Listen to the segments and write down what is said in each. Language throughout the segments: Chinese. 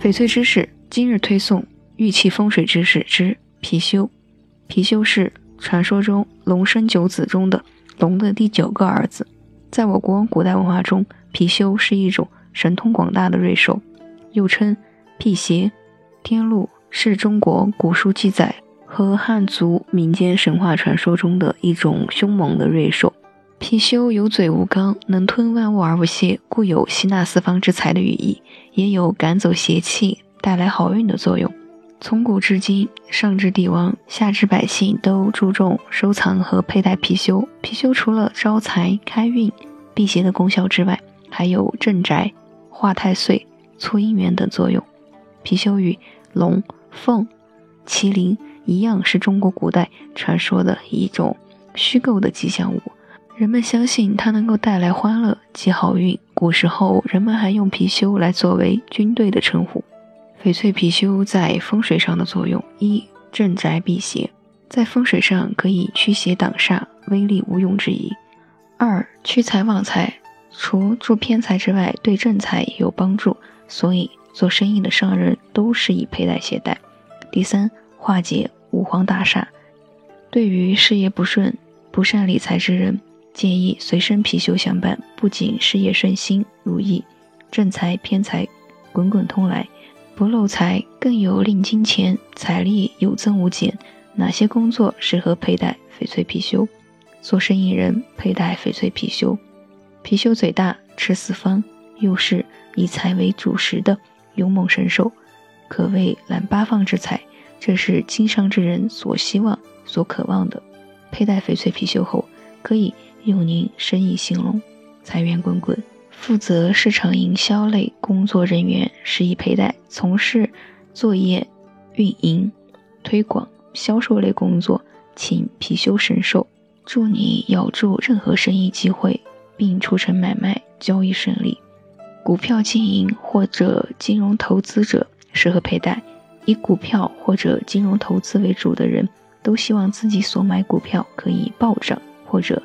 翡翠知识，今日推送玉器风水知识之貔貅。貔貅是传说中龙生九子中的龙的第九个儿子。在我国古代文化中，貔貅是一种神通广大的瑞兽，又称辟邪。天禄是中国古书记载和汉族民间神话传说中的一种凶猛的瑞兽。貔貅有嘴无肛，能吞万物而不泄，故有吸纳四方之财的寓意，也有赶走邪气、带来好运的作用。从古至今，上至帝王，下至百姓，都注重收藏和佩戴貔貅。貔貅除了招财、开运、辟邪的功效之外，还有镇宅、化太岁、促姻缘等作用。貔貅与龙、凤、麒麟一样，是中国古代传说的一种虚构的吉祥物。人们相信它能够带来欢乐及好运。古时候，人们还用貔貅来作为军队的称呼。翡翠貔貅在风水上的作用：一、镇宅辟邪，在风水上可以驱邪挡煞，威力毋庸置疑；二、驱财旺财，除助偏财之外，对正财也有帮助，所以做生意的商人都适宜佩戴携带；第三，化解五黄大煞，对于事业不顺、不善理财之人。建议随身貔貅相伴，不仅事业顺心如意，正财偏财滚滚通来，不漏财，更有令金钱财力有增无减。哪些工作适合佩戴翡翠貔貅？做生意人佩戴翡翠貔貅。貔貅嘴大，吃四方，又是以财为主食的勇猛神兽，可谓揽八方之财，这是经商之人所希望、所渴望的。佩戴翡翠貔貅后，可以。用您生意兴隆，财源滚滚。负责市场营销类工作人员适宜佩戴；从事作业、运营、推广、销售类工作，请貔貅神兽助你咬住任何生意机会，并促成买卖交易顺利。股票经营或者金融投资者适合佩戴。以股票或者金融投资为主的人，都希望自己所买股票可以暴涨，或者。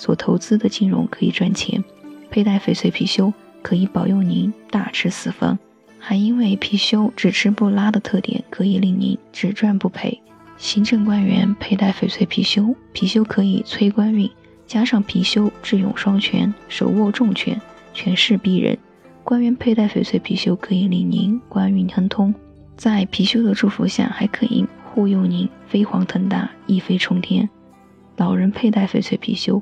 所投资的金融可以赚钱，佩戴翡翠貔貅可以保佑您大吃四方，还因为貔貅只吃不拉的特点，可以令您只赚不赔。行政官员佩戴翡翠貔貅，貔貅可以催官运，加上貔貅智勇双全，手握重权，权势逼人。官员佩戴翡翠貔貅可以令您官运亨通，在貔貅的祝福下，还可以护佑您飞黄腾达，一飞冲天。老人佩戴翡翠貔貅。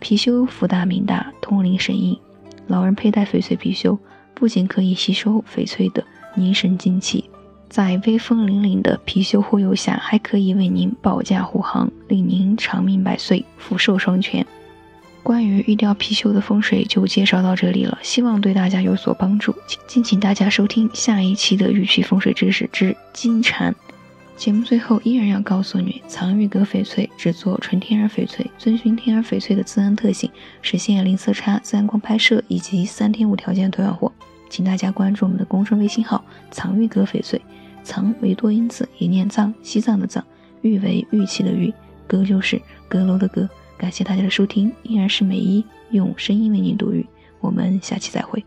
貔貅福大命大，通灵神印。老人佩戴翡翠貔貅，不仅可以吸收翡翠的凝神精气，在威风凛凛的貔貅护佑下，还可以为您保驾护航，令您长命百岁，福寿双全。关于玉雕貔貅的风水就介绍到这里了，希望对大家有所帮助。敬请大家收听下一期的玉器风水知识之金蝉。节目最后依然要告诉你，藏玉阁翡翠只做纯天然翡翠，遵循天然翡翠的自然特性，实现零色差、自然光拍摄以及三天无条件退换货。请大家关注我们的公众微信号“藏玉阁翡翠”，藏为多音字，也念藏，西藏的藏；玉为玉器的玉，阁就是阁楼的阁。感谢大家的收听，依然是美一用声音为您读玉，我们下期再会。